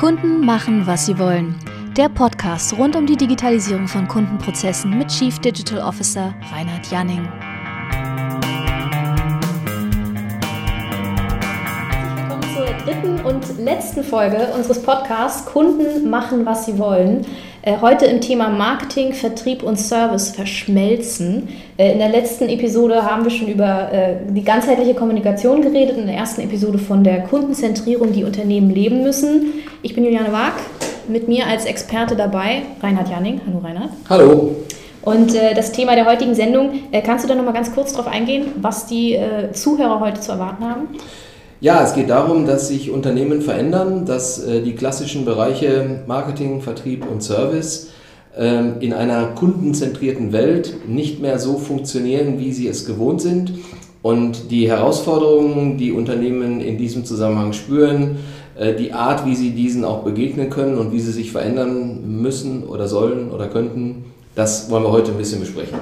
Kunden machen, was sie wollen. Der Podcast rund um die Digitalisierung von Kundenprozessen mit Chief Digital Officer Reinhard Janning. Dritten und letzten Folge unseres Podcasts Kunden machen, was sie wollen. Äh, heute im Thema Marketing, Vertrieb und Service verschmelzen. Äh, in der letzten Episode haben wir schon über äh, die ganzheitliche Kommunikation geredet, in der ersten Episode von der Kundenzentrierung, die Unternehmen leben müssen. Ich bin Juliane Wag, mit mir als Experte dabei Reinhard Janning. Hallo Reinhard. Hallo. Und äh, das Thema der heutigen Sendung, äh, kannst du da nochmal ganz kurz darauf eingehen, was die äh, Zuhörer heute zu erwarten haben? Ja, es geht darum, dass sich Unternehmen verändern, dass äh, die klassischen Bereiche Marketing, Vertrieb und Service ähm, in einer kundenzentrierten Welt nicht mehr so funktionieren, wie sie es gewohnt sind. Und die Herausforderungen, die Unternehmen in diesem Zusammenhang spüren, äh, die Art, wie sie diesen auch begegnen können und wie sie sich verändern müssen oder sollen oder könnten, das wollen wir heute ein bisschen besprechen.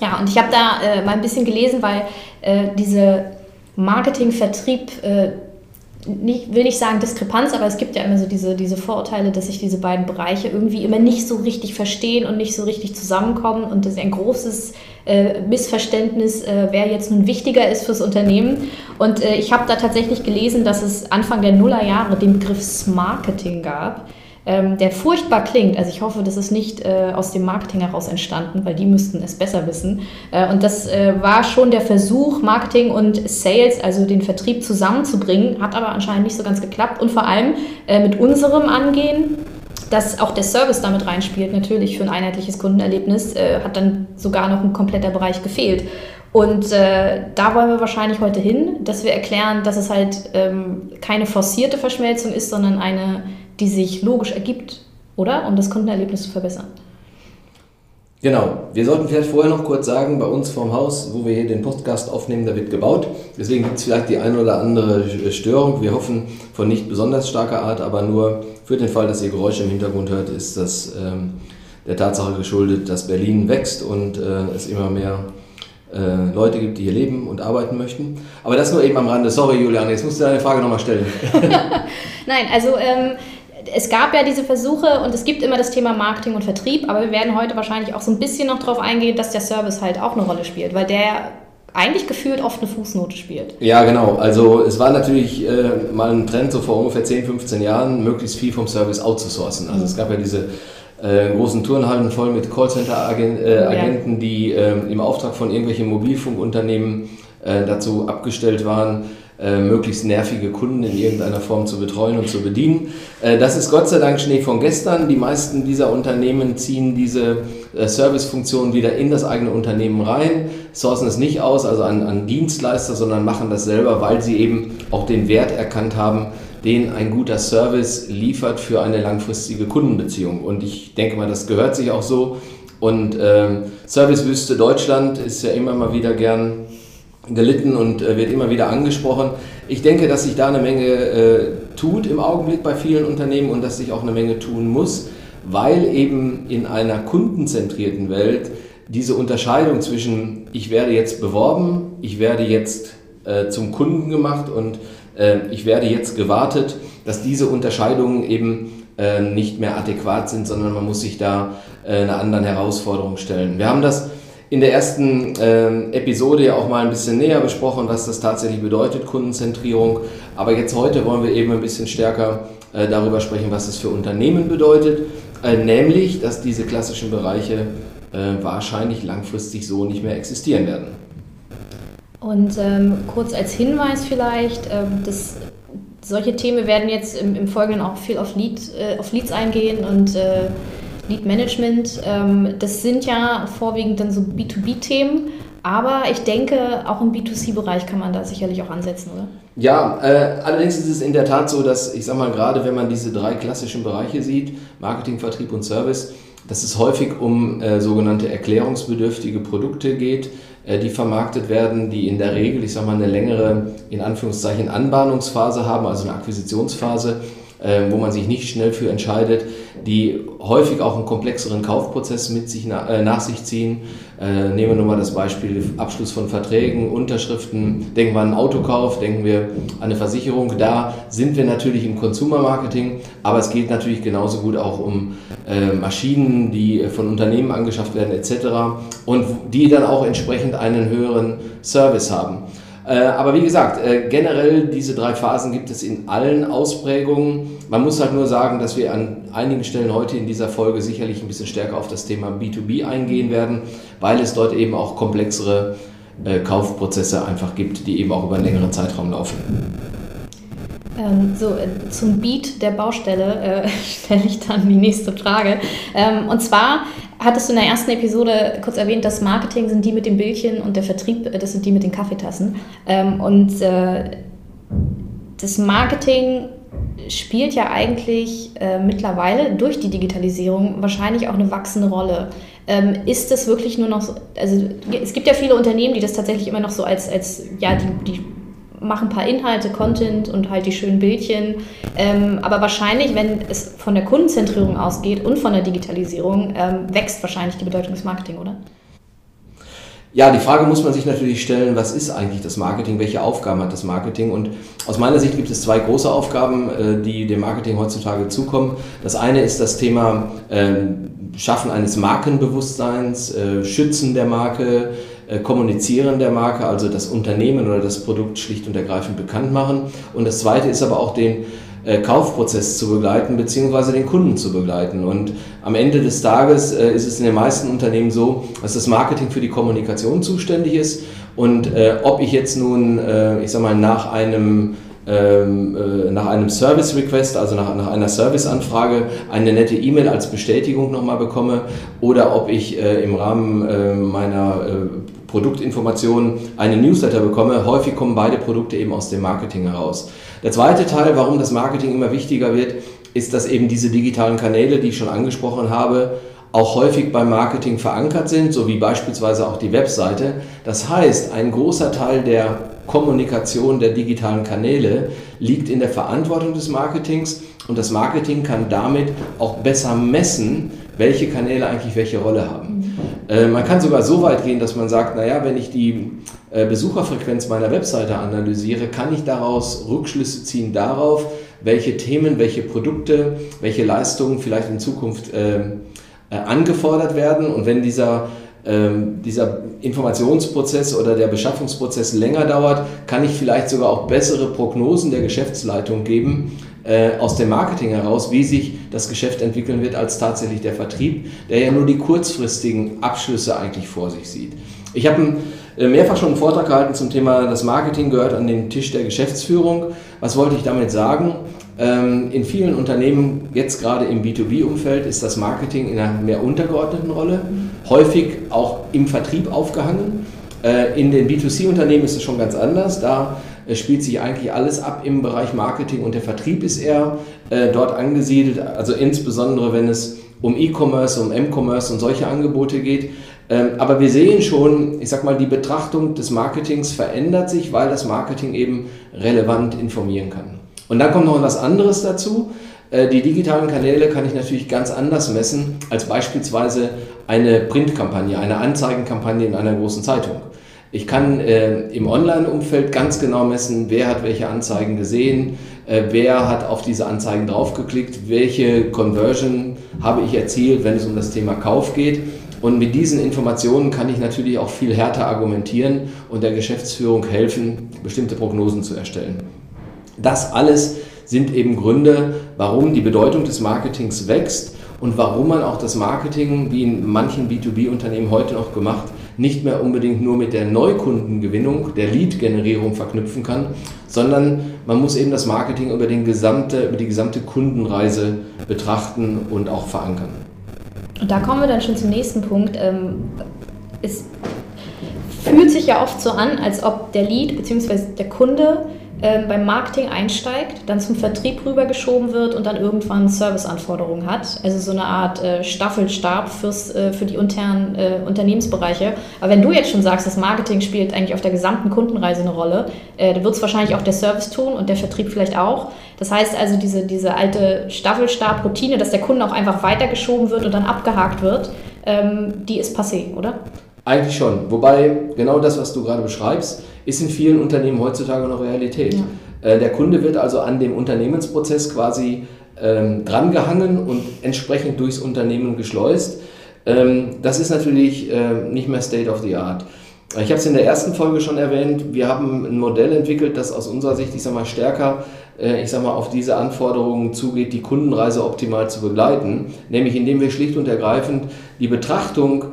Ja, und ich habe da äh, mal ein bisschen gelesen, weil diese Marketing, Vertrieb, äh, nicht, will nicht sagen Diskrepanz, aber es gibt ja immer so diese, diese Vorurteile, dass sich diese beiden Bereiche irgendwie immer nicht so richtig verstehen und nicht so richtig zusammenkommen und das ist ein großes äh, Missverständnis, äh, wer jetzt nun wichtiger ist fürs Unternehmen. Und äh, ich habe da tatsächlich gelesen, dass es Anfang der Nullerjahre den Begriff Smarketing gab ähm, der furchtbar klingt. Also ich hoffe, das ist nicht äh, aus dem Marketing heraus entstanden, weil die müssten es besser wissen. Äh, und das äh, war schon der Versuch, Marketing und Sales, also den Vertrieb zusammenzubringen, hat aber anscheinend nicht so ganz geklappt. Und vor allem äh, mit unserem Angehen dass auch der Service damit reinspielt, natürlich für ein einheitliches Kundenerlebnis, äh, hat dann sogar noch ein kompletter Bereich gefehlt. Und äh, da wollen wir wahrscheinlich heute hin, dass wir erklären, dass es halt ähm, keine forcierte Verschmelzung ist, sondern eine die sich logisch ergibt, oder? Um das Kundenerlebnis zu verbessern. Genau. Wir sollten vielleicht vorher noch kurz sagen, bei uns vorm Haus, wo wir hier den Podcast aufnehmen, da wird gebaut. Deswegen gibt es vielleicht die eine oder andere Störung. Wir hoffen von nicht besonders starker Art, aber nur für den Fall, dass ihr Geräusche im Hintergrund hört, ist das ähm, der Tatsache geschuldet, dass Berlin wächst und äh, es immer mehr äh, Leute gibt, die hier leben und arbeiten möchten. Aber das nur eben am Rande. Sorry, Juliane, jetzt musst du deine Frage nochmal stellen. Nein, also ähm, es gab ja diese Versuche und es gibt immer das Thema Marketing und Vertrieb, aber wir werden heute wahrscheinlich auch so ein bisschen noch darauf eingehen, dass der Service halt auch eine Rolle spielt, weil der eigentlich gefühlt oft eine Fußnote spielt. Ja, genau. Also es war natürlich äh, mal ein Trend so vor ungefähr 10, 15 Jahren, möglichst viel vom Service outzusourcen. Also mhm. es gab ja diese äh, großen Turnhallen voll mit Callcenter-Agenten, äh, ja. die ähm, im Auftrag von irgendwelchen Mobilfunkunternehmen äh, dazu abgestellt waren, äh, möglichst nervige Kunden in irgendeiner Form zu betreuen und zu bedienen. Äh, das ist Gott sei Dank Schnee von gestern. Die meisten dieser Unternehmen ziehen diese äh, Servicefunktion wieder in das eigene Unternehmen rein, sourcen es nicht aus, also an, an Dienstleister, sondern machen das selber, weil sie eben auch den Wert erkannt haben, den ein guter Service liefert für eine langfristige Kundenbeziehung. Und ich denke mal, das gehört sich auch so. Und ähm, Servicewüste Deutschland ist ja immer mal wieder gern gelitten und äh, wird immer wieder angesprochen. Ich denke, dass sich da eine Menge äh, tut im Augenblick bei vielen Unternehmen und dass sich auch eine Menge tun muss, weil eben in einer kundenzentrierten Welt diese Unterscheidung zwischen ich werde jetzt beworben, ich werde jetzt äh, zum Kunden gemacht und äh, ich werde jetzt gewartet, dass diese Unterscheidungen eben äh, nicht mehr adäquat sind, sondern man muss sich da äh, einer anderen Herausforderung stellen. Wir haben das in der ersten äh, Episode ja auch mal ein bisschen näher besprochen, was das tatsächlich bedeutet, Kundenzentrierung. Aber jetzt heute wollen wir eben ein bisschen stärker äh, darüber sprechen, was es für Unternehmen bedeutet. Äh, nämlich, dass diese klassischen Bereiche äh, wahrscheinlich langfristig so nicht mehr existieren werden. Und ähm, kurz als Hinweis vielleicht, ähm, dass solche Themen werden jetzt im, im Folgenden auch viel auf, Lead, äh, auf Leads eingehen und äh, Lead Management, ähm, das sind ja vorwiegend dann so B2B-Themen, aber ich denke, auch im B2C-Bereich kann man da sicherlich auch ansetzen, oder? Ja, äh, allerdings ist es in der Tat so, dass ich sage mal, gerade wenn man diese drei klassischen Bereiche sieht, Marketing, Vertrieb und Service, dass es häufig um äh, sogenannte erklärungsbedürftige Produkte geht, äh, die vermarktet werden, die in der Regel, ich sage mal, eine längere, in Anführungszeichen, Anbahnungsphase haben, also eine Akquisitionsphase wo man sich nicht schnell für entscheidet, die häufig auch einen komplexeren Kaufprozess mit sich äh, nach sich ziehen. Äh, nehmen wir nur mal das Beispiel Abschluss von Verträgen, Unterschriften. Denken wir an einen Autokauf, denken wir an eine Versicherung. Da sind wir natürlich im Consumer Marketing, aber es geht natürlich genauso gut auch um Maschinen, die von Unternehmen angeschafft werden etc. und die dann auch entsprechend einen höheren Service haben. Äh, aber wie gesagt, äh, generell diese drei Phasen gibt es in allen Ausprägungen. Man muss halt nur sagen, dass wir an einigen Stellen heute in dieser Folge sicherlich ein bisschen stärker auf das Thema B2B eingehen werden, weil es dort eben auch komplexere äh, Kaufprozesse einfach gibt, die eben auch über einen längeren Zeitraum laufen. Ähm, so, zum Beat der Baustelle äh, stelle ich dann die nächste Frage. Ähm, und zwar hattest du in der ersten Episode kurz erwähnt, das Marketing sind die mit dem Bildchen und der Vertrieb, äh, das sind die mit den Kaffeetassen. Ähm, und äh, das Marketing spielt ja eigentlich äh, mittlerweile durch die Digitalisierung wahrscheinlich auch eine wachsende Rolle. Ähm, ist das wirklich nur noch so, also es gibt ja viele Unternehmen, die das tatsächlich immer noch so als, als ja, die, die machen ein paar Inhalte, Content und halt die schönen Bildchen. Ähm, aber wahrscheinlich, wenn es von der Kundenzentrierung ausgeht und von der Digitalisierung, ähm, wächst wahrscheinlich die Bedeutung des Marketing, oder? Ja, die Frage muss man sich natürlich stellen, was ist eigentlich das Marketing, welche Aufgaben hat das Marketing? Und aus meiner Sicht gibt es zwei große Aufgaben, äh, die dem Marketing heutzutage zukommen. Das eine ist das Thema ähm, Schaffen eines Markenbewusstseins, äh, Schützen der Marke, Kommunizieren der Marke, also das Unternehmen oder das Produkt schlicht und ergreifend bekannt machen. Und das Zweite ist aber auch den äh, Kaufprozess zu begleiten, beziehungsweise den Kunden zu begleiten. Und am Ende des Tages äh, ist es in den meisten Unternehmen so, dass das Marketing für die Kommunikation zuständig ist. Und ob ich jetzt nun, ich sag mal, nach einem ähm, äh, nach einem Service Request, also nach, nach einer Serviceanfrage, eine nette E-Mail als Bestätigung nochmal bekomme oder ob ich äh, im Rahmen äh, meiner äh, Produktinformationen eine Newsletter bekomme. Häufig kommen beide Produkte eben aus dem Marketing heraus. Der zweite Teil, warum das Marketing immer wichtiger wird, ist, dass eben diese digitalen Kanäle, die ich schon angesprochen habe, auch häufig beim Marketing verankert sind, so wie beispielsweise auch die Webseite. Das heißt, ein großer Teil der Kommunikation der digitalen Kanäle liegt in der Verantwortung des Marketings und das Marketing kann damit auch besser messen, welche Kanäle eigentlich welche Rolle haben. Äh, man kann sogar so weit gehen, dass man sagt, naja, wenn ich die äh, Besucherfrequenz meiner Webseite analysiere, kann ich daraus Rückschlüsse ziehen darauf, welche Themen, welche Produkte, welche Leistungen vielleicht in Zukunft äh, äh, angefordert werden. Und wenn dieser, ähm, dieser Informationsprozess oder der Beschaffungsprozess länger dauert, kann ich vielleicht sogar auch bessere Prognosen der Geschäftsleitung geben äh, aus dem Marketing heraus, wie sich das Geschäft entwickeln wird, als tatsächlich der Vertrieb, der ja nur die kurzfristigen Abschlüsse eigentlich vor sich sieht. Ich habe äh, mehrfach schon einen Vortrag gehalten zum Thema, das Marketing gehört an den Tisch der Geschäftsführung. Was wollte ich damit sagen? Ähm, in vielen Unternehmen, jetzt gerade im B2B-Umfeld, ist das Marketing in einer mehr untergeordneten Rolle, häufig auch im Vertrieb aufgehangen. Äh, in den B2C-Unternehmen ist es schon ganz anders. Da äh, spielt sich eigentlich alles ab im Bereich Marketing und der Vertrieb ist eher äh, dort angesiedelt, also insbesondere wenn es um E-Commerce, um M-Commerce und solche Angebote geht. Ähm, aber wir sehen schon, ich sag mal, die Betrachtung des Marketings verändert sich, weil das Marketing eben relevant informieren kann. Und dann kommt noch was anderes dazu. Die digitalen Kanäle kann ich natürlich ganz anders messen als beispielsweise eine Printkampagne, eine Anzeigenkampagne in einer großen Zeitung. Ich kann äh, im Online-Umfeld ganz genau messen, wer hat welche Anzeigen gesehen, äh, wer hat auf diese Anzeigen draufgeklickt, welche Conversion habe ich erzielt, wenn es um das Thema Kauf geht. Und mit diesen Informationen kann ich natürlich auch viel härter argumentieren und der Geschäftsführung helfen, bestimmte Prognosen zu erstellen. Das alles sind eben Gründe, warum die Bedeutung des Marketings wächst und warum man auch das Marketing, wie in manchen B2B-Unternehmen heute noch gemacht, nicht mehr unbedingt nur mit der Neukundengewinnung, der Lead-Generierung verknüpfen kann, sondern man muss eben das Marketing über, den gesamte, über die gesamte Kundenreise betrachten und auch verankern. Und da kommen wir dann schon zum nächsten Punkt. Ähm, es fühlt sich ja oft so an, als ob der Lead bzw. der Kunde ähm, beim Marketing einsteigt, dann zum Vertrieb rübergeschoben wird und dann irgendwann Serviceanforderungen hat. Also so eine Art äh, Staffelstab fürs, äh, für die internen äh, Unternehmensbereiche. Aber wenn du jetzt schon sagst, das Marketing spielt eigentlich auf der gesamten Kundenreise eine Rolle, äh, dann wird es wahrscheinlich auch der Service tun und der Vertrieb vielleicht auch. Das heißt also, diese, diese alte Staffelstab-Routine, dass der Kunde auch einfach weitergeschoben wird und dann abgehakt wird, ähm, die ist passé, oder? Eigentlich schon. Wobei genau das, was du gerade beschreibst, ist in vielen Unternehmen heutzutage noch Realität. Ja. Äh, der Kunde wird also an dem Unternehmensprozess quasi ähm, drangehangen und entsprechend durchs Unternehmen geschleust. Ähm, das ist natürlich äh, nicht mehr State of the Art. Ich habe es in der ersten Folge schon erwähnt. Wir haben ein Modell entwickelt, das aus unserer Sicht, ich sag mal, stärker, äh, ich sag mal, auf diese Anforderungen zugeht, die Kundenreise optimal zu begleiten. Nämlich indem wir schlicht und ergreifend die Betrachtung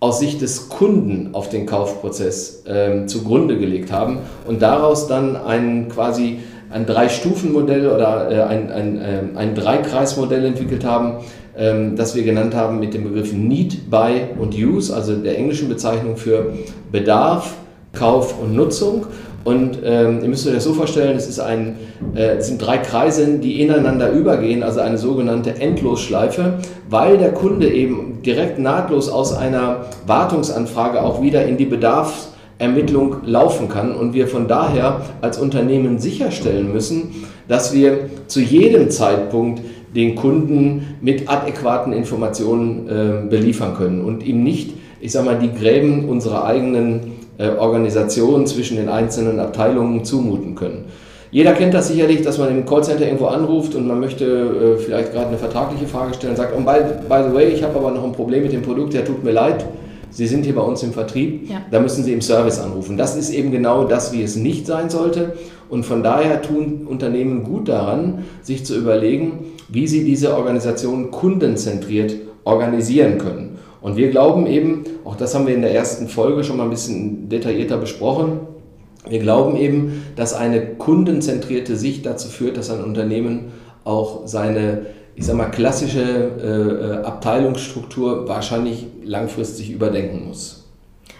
aus Sicht des Kunden auf den Kaufprozess ähm, zugrunde gelegt haben und daraus dann ein quasi ein Drei-Stufen-Modell oder äh, ein, ein, äh, ein Dreikreis-Modell entwickelt haben, ähm, das wir genannt haben mit dem Begriff Need, Buy und Use, also der englischen Bezeichnung für Bedarf, Kauf und Nutzung. Und ähm, ihr müsst euch das so vorstellen, es, ein, äh, es sind drei Kreise, die ineinander übergehen, also eine sogenannte Endlosschleife, weil der Kunde eben direkt nahtlos aus einer Wartungsanfrage auch wieder in die Bedarfsermittlung laufen kann und wir von daher als Unternehmen sicherstellen müssen, dass wir zu jedem Zeitpunkt den Kunden mit adäquaten Informationen äh, beliefern können und ihm nicht, ich sage mal, die Gräben unserer eigenen äh, Organisation zwischen den einzelnen Abteilungen zumuten können. Jeder kennt das sicherlich, dass man im Callcenter irgendwo anruft und man möchte äh, vielleicht gerade eine vertragliche Frage stellen und sagt, oh, by, by the way, ich habe aber noch ein Problem mit dem Produkt, der tut mir leid. Sie sind hier bei uns im Vertrieb, ja. da müssen Sie im Service anrufen. Das ist eben genau das, wie es nicht sein sollte. Und von daher tun Unternehmen gut daran, sich zu überlegen, wie sie diese Organisation kundenzentriert organisieren können. Und wir glauben eben, auch das haben wir in der ersten Folge schon mal ein bisschen detaillierter besprochen, wir glauben eben, dass eine kundenzentrierte Sicht dazu führt, dass ein Unternehmen auch seine, ich sag mal, klassische äh, äh Abteilungsstruktur wahrscheinlich langfristig überdenken muss.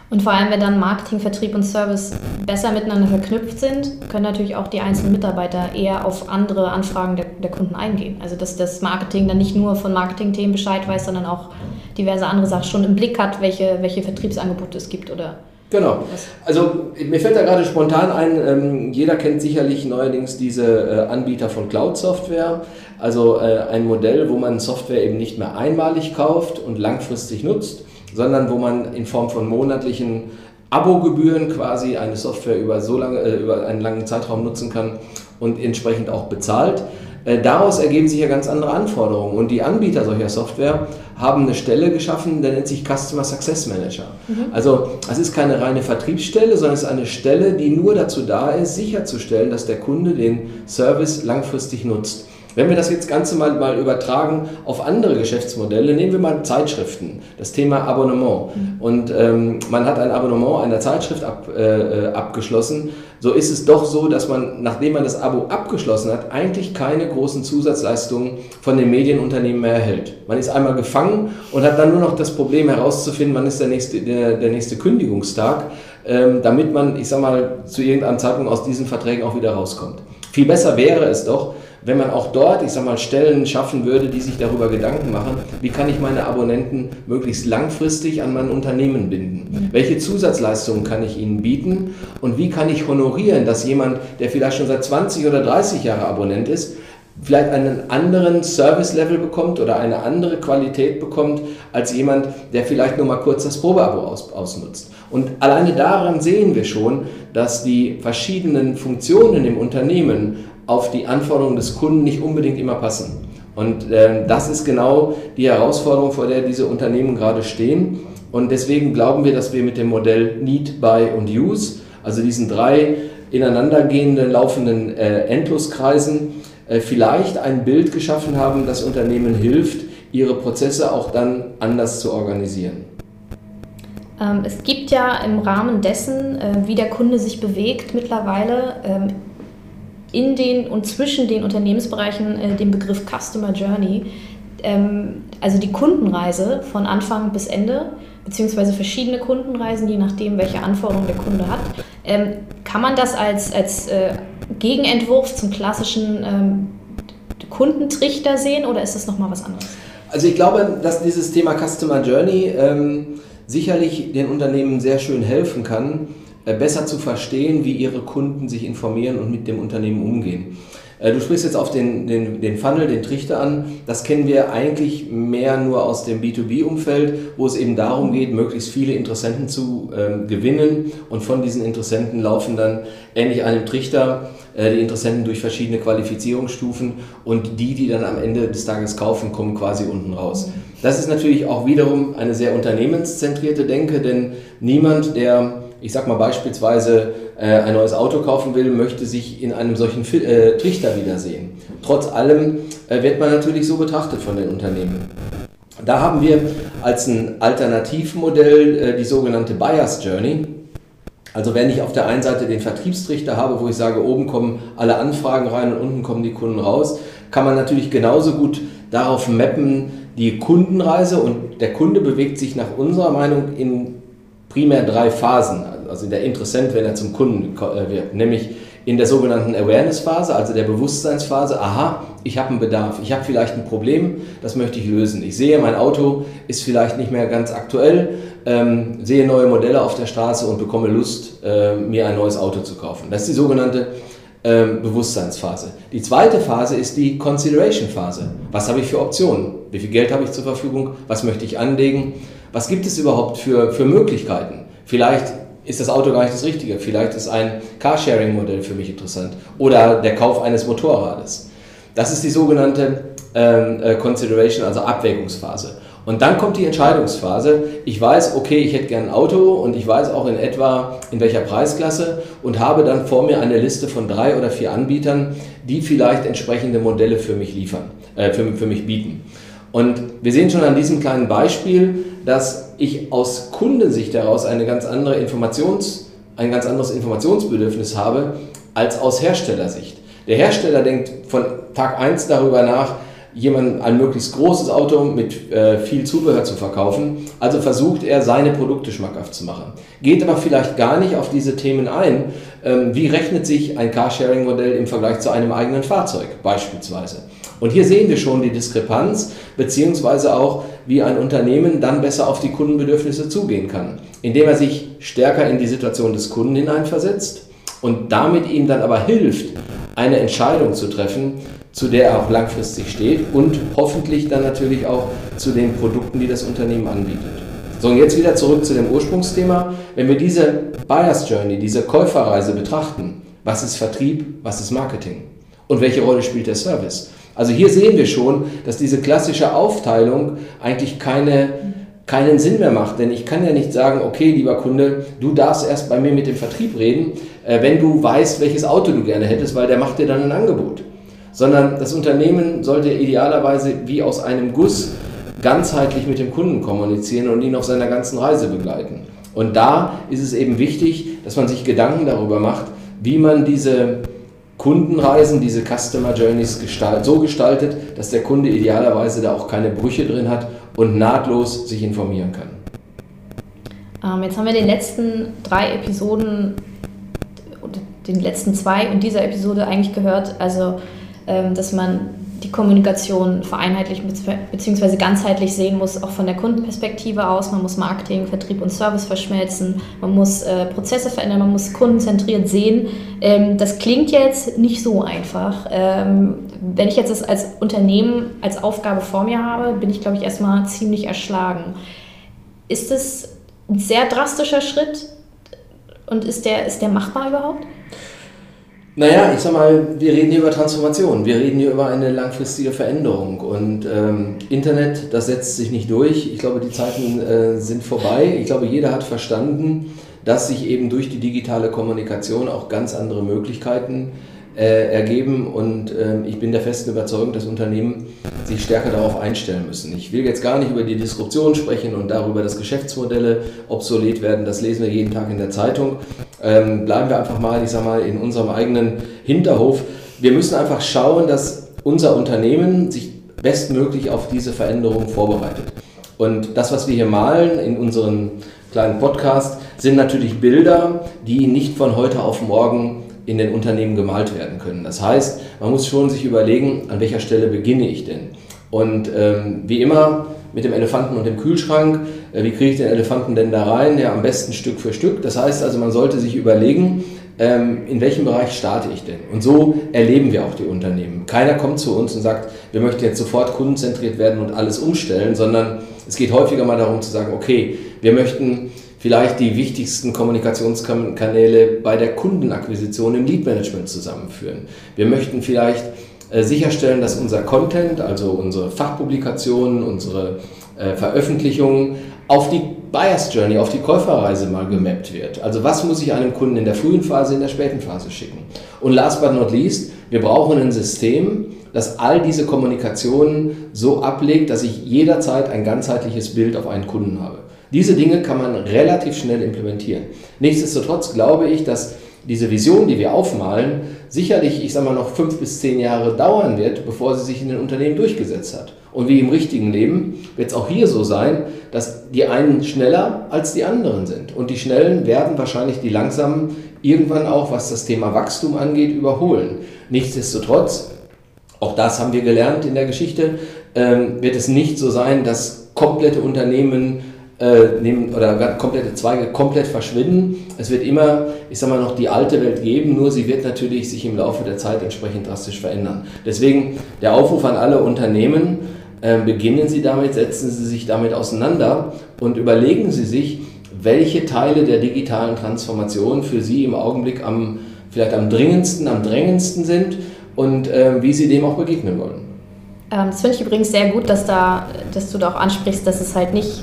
Und vor allem, wenn dann Marketing, Vertrieb und Service besser miteinander verknüpft sind, können natürlich auch die einzelnen Mitarbeiter eher auf andere Anfragen der, der Kunden eingehen. Also dass das Marketing dann nicht nur von Marketingthemen Bescheid weiß, sondern auch diverse andere Sachen schon im Blick hat, welche, welche Vertriebsangebote es gibt oder Genau. Also mir fällt da gerade spontan ein, ähm, jeder kennt sicherlich neuerdings diese äh, Anbieter von Cloud-Software. Also äh, ein Modell, wo man Software eben nicht mehr einmalig kauft und langfristig nutzt, sondern wo man in Form von monatlichen Abogebühren quasi eine Software über, so lange, äh, über einen langen Zeitraum nutzen kann und entsprechend auch bezahlt. Äh, daraus ergeben sich ja ganz andere Anforderungen und die Anbieter solcher Software haben eine Stelle geschaffen, der nennt sich Customer Success Manager. Mhm. Also es ist keine reine Vertriebsstelle, sondern es ist eine Stelle, die nur dazu da ist, sicherzustellen, dass der Kunde den Service langfristig nutzt. Wenn wir das jetzt Ganze mal, mal übertragen auf andere Geschäftsmodelle, nehmen wir mal Zeitschriften, das Thema Abonnement. Mhm. Und ähm, man hat ein Abonnement einer Zeitschrift ab, äh, äh, abgeschlossen. So ist es doch so, dass man, nachdem man das Abo abgeschlossen hat, eigentlich keine großen Zusatzleistungen von den Medienunternehmen mehr erhält. Man ist einmal gefangen und hat dann nur noch das Problem herauszufinden, wann ist der nächste, der, der nächste Kündigungstag, ähm, damit man, ich sag mal, zu irgendeinem Zeitpunkt aus diesen Verträgen auch wieder rauskommt. Viel besser wäre es doch, wenn man auch dort, ich sag mal, Stellen schaffen würde, die sich darüber Gedanken machen, wie kann ich meine Abonnenten möglichst langfristig an mein Unternehmen binden? Welche Zusatzleistungen kann ich ihnen bieten? Und wie kann ich honorieren, dass jemand, der vielleicht schon seit 20 oder 30 Jahre Abonnent ist, vielleicht einen anderen Service-Level bekommt oder eine andere Qualität bekommt als jemand, der vielleicht nur mal kurz das Probeabo aus, ausnutzt. Und alleine daran sehen wir schon, dass die verschiedenen Funktionen im Unternehmen auf die Anforderungen des Kunden nicht unbedingt immer passen. Und äh, das ist genau die Herausforderung, vor der diese Unternehmen gerade stehen. Und deswegen glauben wir, dass wir mit dem Modell Need, Buy und Use, also diesen drei ineinandergehenden, laufenden äh, Endloskreisen, äh, vielleicht ein Bild geschaffen haben, das Unternehmen hilft, ihre Prozesse auch dann anders zu organisieren. Ähm, es gibt ja im Rahmen dessen, äh, wie der Kunde sich bewegt, mittlerweile ähm, in den und zwischen den Unternehmensbereichen äh, den Begriff Customer Journey, ähm, also die Kundenreise von Anfang bis Ende, beziehungsweise verschiedene Kundenreisen, je nachdem, welche Anforderungen der Kunde hat. Ähm, kann man das als, als äh, Gegenentwurf zum klassischen ähm, Kundentrichter sehen oder ist das nochmal was anderes? Also ich glaube, dass dieses Thema Customer Journey ähm, sicherlich den Unternehmen sehr schön helfen kann, besser zu verstehen, wie ihre Kunden sich informieren und mit dem Unternehmen umgehen. Äh, du sprichst jetzt auf den, den, den Funnel, den Trichter an. Das kennen wir eigentlich mehr nur aus dem B2B-Umfeld, wo es eben darum geht, möglichst viele Interessenten zu ähm, gewinnen. Und von diesen Interessenten laufen dann ähnlich einem Trichter äh, die Interessenten durch verschiedene Qualifizierungsstufen und die, die dann am Ende des Tages kaufen, kommen quasi unten raus. Das ist natürlich auch wiederum eine sehr unternehmenszentrierte Denke, denn niemand, der ich sag mal beispielsweise äh, ein neues Auto kaufen will, möchte sich in einem solchen äh, Trichter wiedersehen. Trotz allem äh, wird man natürlich so betrachtet von den Unternehmen. Da haben wir als ein Alternativmodell äh, die sogenannte Buyer's Journey. Also wenn ich auf der einen Seite den Vertriebstrichter habe, wo ich sage, oben kommen alle Anfragen rein und unten kommen die Kunden raus, kann man natürlich genauso gut darauf mappen, die Kundenreise und der Kunde bewegt sich nach unserer Meinung in primär drei Phasen also der Interessent, wenn er zum Kunden äh, wird, nämlich in der sogenannten Awareness-Phase, also der Bewusstseinsphase, aha, ich habe einen Bedarf, ich habe vielleicht ein Problem, das möchte ich lösen. Ich sehe, mein Auto ist vielleicht nicht mehr ganz aktuell, ähm, sehe neue Modelle auf der Straße und bekomme Lust, äh, mir ein neues Auto zu kaufen. Das ist die sogenannte ähm, Bewusstseinsphase. Die zweite Phase ist die Consideration-Phase. Was habe ich für Optionen? Wie viel Geld habe ich zur Verfügung? Was möchte ich anlegen? Was gibt es überhaupt für, für Möglichkeiten? Vielleicht ist das Auto gar nicht das Richtige. Vielleicht ist ein Carsharing-Modell für mich interessant oder der Kauf eines Motorrades. Das ist die sogenannte ähm, äh, Consideration, also Abwägungsphase. Und dann kommt die Entscheidungsphase. Ich weiß, okay, ich hätte gern ein Auto und ich weiß auch in etwa, in welcher Preisklasse und habe dann vor mir eine Liste von drei oder vier Anbietern, die vielleicht entsprechende Modelle für mich liefern, äh, für, für mich bieten. Und wir sehen schon an diesem kleinen Beispiel, dass ich aus Kundensicht heraus eine ganz andere Informations, ein ganz anderes Informationsbedürfnis habe als aus Herstellersicht. Der Hersteller denkt von Tag 1 darüber nach, jemandem ein möglichst großes Auto mit äh, viel Zubehör zu verkaufen. Also versucht er, seine Produkte schmackhaft zu machen. Geht aber vielleicht gar nicht auf diese Themen ein. Ähm, wie rechnet sich ein Carsharing-Modell im Vergleich zu einem eigenen Fahrzeug beispielsweise? Und hier sehen wir schon die Diskrepanz, beziehungsweise auch, wie ein Unternehmen dann besser auf die Kundenbedürfnisse zugehen kann, indem er sich stärker in die Situation des Kunden hineinversetzt und damit ihm dann aber hilft, eine Entscheidung zu treffen, zu der er auch langfristig steht und hoffentlich dann natürlich auch zu den Produkten, die das Unternehmen anbietet. So, und jetzt wieder zurück zu dem Ursprungsthema. Wenn wir diese Buyer's Journey, diese Käuferreise betrachten, was ist Vertrieb, was ist Marketing und welche Rolle spielt der Service? Also hier sehen wir schon, dass diese klassische Aufteilung eigentlich keine, keinen Sinn mehr macht. Denn ich kann ja nicht sagen, okay, lieber Kunde, du darfst erst bei mir mit dem Vertrieb reden, äh, wenn du weißt, welches Auto du gerne hättest, weil der macht dir dann ein Angebot. Sondern das Unternehmen sollte idealerweise wie aus einem Guss ganzheitlich mit dem Kunden kommunizieren und ihn auf seiner ganzen Reise begleiten. Und da ist es eben wichtig, dass man sich Gedanken darüber macht, wie man diese Kundenreisen, diese Customer Journeys gestalt, so gestaltet, dass der Kunde idealerweise da auch keine Brüche drin hat und nahtlos sich informieren kann. Ähm, jetzt haben wir den letzten drei Episoden, den letzten zwei und dieser Episode eigentlich gehört, also ähm, dass man die Kommunikation vereinheitlichen bzw. ganzheitlich sehen muss, auch von der Kundenperspektive aus. Man muss Marketing, Vertrieb und Service verschmelzen, man muss äh, Prozesse verändern, man muss kundenzentriert sehen. Ähm, das klingt jetzt nicht so einfach. Ähm, wenn ich jetzt das als Unternehmen als Aufgabe vor mir habe, bin ich, glaube ich, erstmal ziemlich erschlagen. Ist es ein sehr drastischer Schritt und ist der, ist der machbar überhaupt? Naja, ich sag mal, wir reden hier über Transformation, wir reden hier über eine langfristige Veränderung und ähm, Internet, das setzt sich nicht durch. Ich glaube, die Zeiten äh, sind vorbei. Ich glaube, jeder hat verstanden, dass sich eben durch die digitale Kommunikation auch ganz andere Möglichkeiten äh, ergeben und äh, ich bin der festen Überzeugung, dass Unternehmen sich stärker darauf einstellen müssen. Ich will jetzt gar nicht über die Disruption sprechen und darüber, dass Geschäftsmodelle obsolet werden, das lesen wir jeden Tag in der Zeitung. Ähm, bleiben wir einfach mal, ich sag mal, in unserem eigenen Hinterhof. Wir müssen einfach schauen, dass unser Unternehmen sich bestmöglich auf diese Veränderung vorbereitet. Und das, was wir hier malen in unserem kleinen Podcast, sind natürlich Bilder, die nicht von heute auf morgen in den Unternehmen gemalt werden können. Das heißt, man muss schon sich überlegen, an welcher Stelle beginne ich denn. Und ähm, wie immer mit dem Elefanten und dem Kühlschrank, äh, wie kriege ich den Elefanten denn da rein? Ja, am besten Stück für Stück. Das heißt also, man sollte sich überlegen, ähm, in welchem Bereich starte ich denn? Und so erleben wir auch die Unternehmen. Keiner kommt zu uns und sagt, wir möchten jetzt sofort kundenzentriert werden und alles umstellen, sondern es geht häufiger mal darum zu sagen, okay, wir möchten vielleicht die wichtigsten Kommunikationskanäle bei der Kundenakquisition im Lead-Management zusammenführen. Wir möchten vielleicht äh, sicherstellen, dass unser Content, also unsere Fachpublikationen, unsere äh, Veröffentlichungen auf die Buyers Journey, auf die Käuferreise mal gemappt wird. Also was muss ich einem Kunden in der frühen Phase, in der späten Phase schicken? Und last but not least, wir brauchen ein System, das all diese Kommunikationen so ablegt, dass ich jederzeit ein ganzheitliches Bild auf einen Kunden habe. Diese Dinge kann man relativ schnell implementieren. Nichtsdestotrotz glaube ich, dass diese Vision, die wir aufmalen, sicherlich, ich sage mal, noch fünf bis zehn Jahre dauern wird, bevor sie sich in den Unternehmen durchgesetzt hat. Und wie im richtigen Leben wird es auch hier so sein, dass die einen schneller als die anderen sind. Und die Schnellen werden wahrscheinlich die Langsamen irgendwann auch, was das Thema Wachstum angeht, überholen. Nichtsdestotrotz, auch das haben wir gelernt in der Geschichte, ähm, wird es nicht so sein, dass komplette Unternehmen äh, nehmen, oder komplette Zweige komplett verschwinden. Es wird immer, ich sag mal, noch die alte Welt geben, nur sie wird natürlich sich im Laufe der Zeit entsprechend drastisch verändern. Deswegen der Aufruf an alle Unternehmen, äh, beginnen Sie damit, setzen Sie sich damit auseinander und überlegen Sie sich, welche Teile der digitalen Transformation für Sie im Augenblick am, vielleicht am dringendsten, am drängendsten sind und äh, wie Sie dem auch begegnen wollen. Ähm, das finde ich übrigens sehr gut, dass, da, dass du da auch ansprichst, dass es halt nicht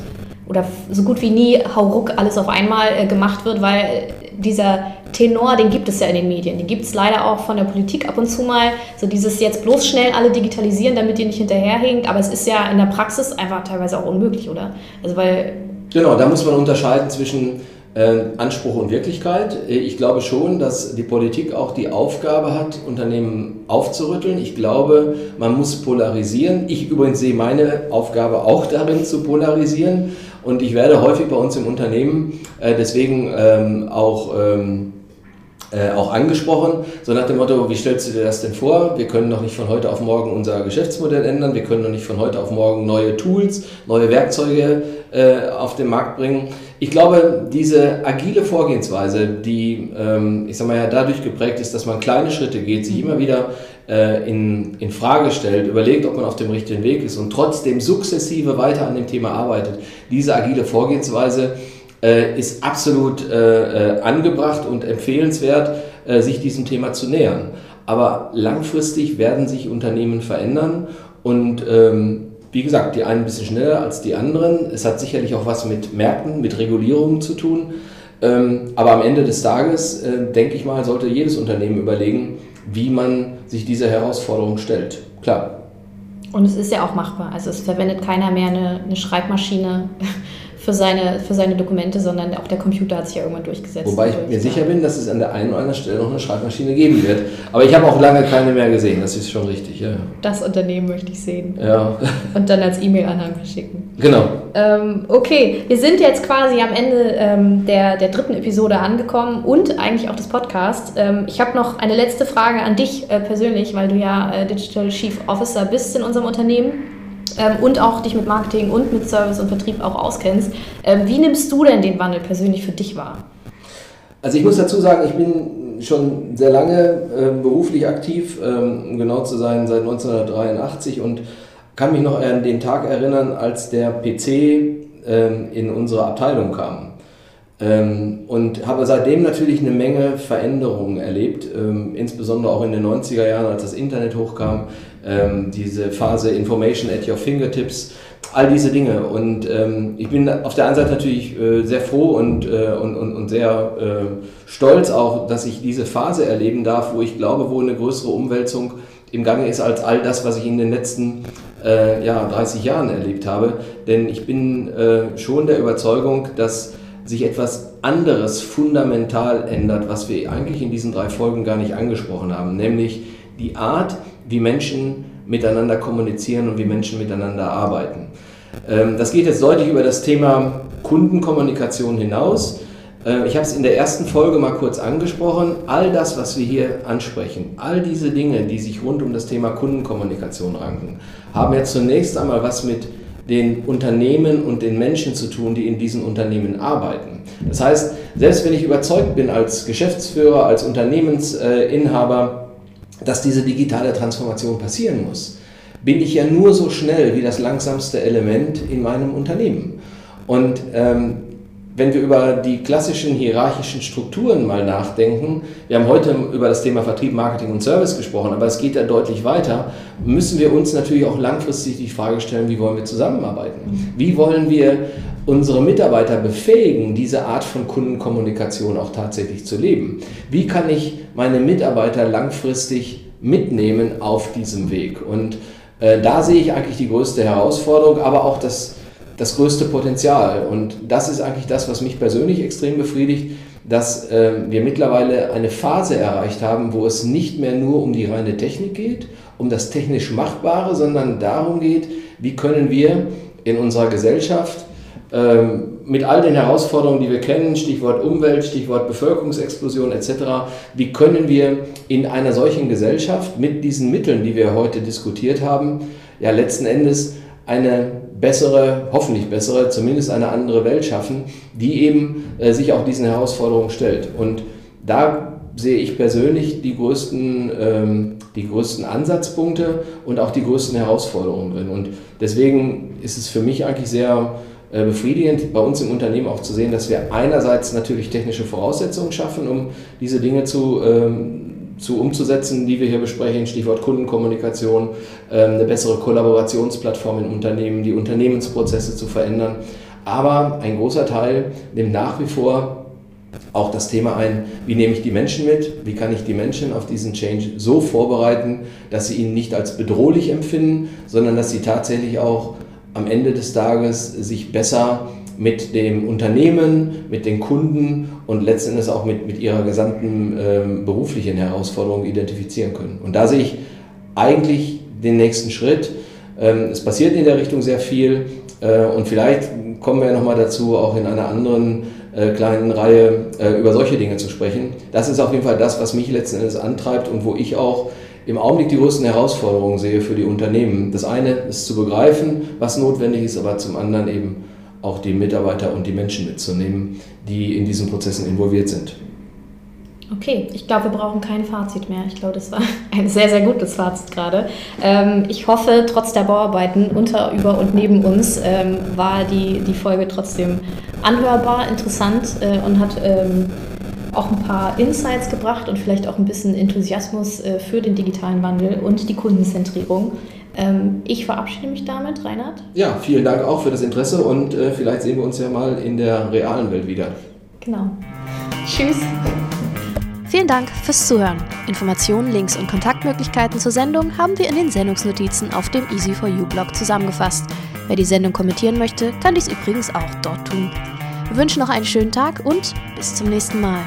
oder so gut wie nie hauruck alles auf einmal äh, gemacht wird, weil dieser Tenor, den gibt es ja in den Medien. Den gibt es leider auch von der Politik ab und zu mal. So dieses jetzt bloß schnell alle digitalisieren, damit ihr nicht hinterherhinkt. Aber es ist ja in der Praxis einfach teilweise auch unmöglich, oder? Also weil. Genau, da muss man unterscheiden zwischen äh, Anspruch und Wirklichkeit. Ich glaube schon, dass die Politik auch die Aufgabe hat, Unternehmen aufzurütteln. Ich glaube, man muss polarisieren. Ich übrigens sehe meine Aufgabe auch darin zu polarisieren. Und ich werde häufig bei uns im Unternehmen äh, deswegen ähm, auch, ähm, äh, auch angesprochen, so nach dem Motto, wie stellst du dir das denn vor? Wir können doch nicht von heute auf morgen unser Geschäftsmodell ändern, wir können doch nicht von heute auf morgen neue Tools, neue Werkzeuge äh, auf den Markt bringen. Ich glaube, diese agile Vorgehensweise, die, ähm, ich sag mal ja, dadurch geprägt ist, dass man kleine Schritte geht, sich immer wieder äh, in, in Frage stellt, überlegt, ob man auf dem richtigen Weg ist und trotzdem sukzessive weiter an dem Thema arbeitet. Diese agile Vorgehensweise äh, ist absolut äh, äh angebracht und empfehlenswert, äh, sich diesem Thema zu nähern. Aber langfristig werden sich Unternehmen verändern und ähm, wie gesagt, die einen ein bisschen schneller als die anderen. Es hat sicherlich auch was mit Märkten, mit Regulierungen zu tun. Ähm, aber am Ende des Tages, äh, denke ich mal, sollte jedes Unternehmen überlegen, wie man sich dieser Herausforderung stellt. Klar. Und es ist ja auch machbar. Also es verwendet keiner mehr eine, eine Schreibmaschine für seine, für seine Dokumente, sondern auch der Computer hat sich ja irgendwann durchgesetzt. Wobei ich mir sicher bin, dass es an der einen oder anderen Stelle noch eine Schreibmaschine geben wird. Aber ich habe auch lange keine mehr gesehen, das ist schon richtig. Ja. Das Unternehmen möchte ich sehen. Ja. Und dann als E-Mail-Anhang verschicken. Genau. Ähm, okay, wir sind jetzt quasi am Ende ähm, der, der dritten Episode angekommen und eigentlich auch des Podcasts. Ähm, ich habe noch eine letzte Frage an dich äh, persönlich, weil du ja äh, Digital Chief Officer bist in unserem Unternehmen ähm, und auch dich mit Marketing und mit Service und Vertrieb auch auskennst. Ähm, wie nimmst du denn den Wandel persönlich für dich wahr? Also ich muss dazu sagen, ich bin schon sehr lange äh, beruflich aktiv, ähm, um genau zu sein, seit 1983 und kann mich noch an den Tag erinnern, als der PC ähm, in unsere Abteilung kam. Ähm, und habe seitdem natürlich eine Menge Veränderungen erlebt, ähm, insbesondere auch in den 90er Jahren, als das Internet hochkam, ähm, diese Phase Information at your fingertips, all diese Dinge. Und ich bin auf der einen Seite natürlich äh, sehr froh und, äh, und, und, und sehr äh, stolz auch, dass ich diese Phase erleben darf, wo ich glaube, wo eine größere Umwälzung im Gange ist als all das, was ich in den letzten äh, ja, 30 Jahren erlebt habe. Denn ich bin äh, schon der Überzeugung, dass sich etwas anderes fundamental ändert, was wir eigentlich in diesen drei Folgen gar nicht angesprochen haben, nämlich die Art, wie Menschen miteinander kommunizieren und wie Menschen miteinander arbeiten. Ähm, das geht jetzt deutlich über das Thema Kundenkommunikation hinaus. Äh, ich habe es in der ersten Folge mal kurz angesprochen. All das, was wir hier ansprechen, all diese Dinge, die sich rund um das Thema Kundenkommunikation ranken, haben ja zunächst einmal was mit den Unternehmen und den Menschen zu tun, die in diesen Unternehmen arbeiten. Das heißt, selbst wenn ich überzeugt bin als Geschäftsführer, als Unternehmensinhaber, dass diese digitale Transformation passieren muss, bin ich ja nur so schnell wie das langsamste Element in meinem Unternehmen. Und ähm, wenn wir über die klassischen hierarchischen Strukturen mal nachdenken, wir haben heute über das Thema Vertrieb, Marketing und Service gesprochen, aber es geht ja deutlich weiter, müssen wir uns natürlich auch langfristig die Frage stellen, wie wollen wir zusammenarbeiten? Wie wollen wir unsere Mitarbeiter befähigen, diese Art von Kundenkommunikation auch tatsächlich zu leben? Wie kann ich meine Mitarbeiter langfristig mitnehmen auf diesem Weg? Und äh, da sehe ich eigentlich die größte Herausforderung, aber auch das das größte Potenzial. Und das ist eigentlich das, was mich persönlich extrem befriedigt, dass äh, wir mittlerweile eine Phase erreicht haben, wo es nicht mehr nur um die reine Technik geht, um das technisch Machbare, sondern darum geht, wie können wir in unserer Gesellschaft mit all den Herausforderungen, die wir kennen, Stichwort Umwelt, Stichwort Bevölkerungsexplosion etc., wie können wir in einer solchen Gesellschaft mit diesen Mitteln, die wir heute diskutiert haben, ja letzten Endes eine bessere, hoffentlich bessere, zumindest eine andere Welt schaffen, die eben äh, sich auch diesen Herausforderungen stellt. Und da sehe ich persönlich die größten, ähm, die größten Ansatzpunkte und auch die größten Herausforderungen drin. Und deswegen ist es für mich eigentlich sehr befriedigend, bei uns im Unternehmen auch zu sehen, dass wir einerseits natürlich technische Voraussetzungen schaffen, um diese Dinge zu ähm, zu umzusetzen, die wir hier besprechen, Stichwort Kundenkommunikation, ähm, eine bessere Kollaborationsplattform in Unternehmen, die Unternehmensprozesse zu verändern. Aber ein großer Teil nimmt nach wie vor auch das Thema ein, wie nehme ich die Menschen mit, wie kann ich die Menschen auf diesen Change so vorbereiten, dass sie ihn nicht als bedrohlich empfinden, sondern dass sie tatsächlich auch am Ende des Tages sich besser mit dem Unternehmen, mit den Kunden und letztendlich auch mit, mit ihrer gesamten ähm, beruflichen Herausforderung identifizieren können. Und da sehe ich eigentlich den nächsten Schritt. Ähm, es passiert in der Richtung sehr viel äh, und vielleicht kommen wir nochmal dazu, auch in einer anderen äh, kleinen Reihe äh, über solche Dinge zu sprechen. Das ist auf jeden Fall das, was mich letzten Endes antreibt und wo ich auch im Augenblick die größten Herausforderungen sehe für die Unternehmen. Das eine ist zu begreifen, was notwendig ist, aber zum anderen eben auch die Mitarbeiter und die Menschen mitzunehmen, die in diesen Prozessen involviert sind. Okay, ich glaube, wir brauchen kein Fazit mehr. Ich glaube, das war ein sehr, sehr gutes Fazit gerade. Ähm, ich hoffe, trotz der Bauarbeiten unter, über und neben uns ähm, war die, die Folge trotzdem anhörbar, interessant äh, und hat ähm, auch ein paar Insights gebracht und vielleicht auch ein bisschen Enthusiasmus äh, für den digitalen Wandel und die Kundenzentrierung. Ähm, ich verabschiede mich damit, Reinhard. Ja, vielen Dank auch für das Interesse und äh, vielleicht sehen wir uns ja mal in der realen Welt wieder. Genau. Tschüss. Vielen Dank fürs Zuhören. Informationen, Links und Kontaktmöglichkeiten zur Sendung haben wir in den Sendungsnotizen auf dem Easy4U-Blog zusammengefasst. Wer die Sendung kommentieren möchte, kann dies übrigens auch dort tun. Wir wünschen noch einen schönen Tag und bis zum nächsten Mal.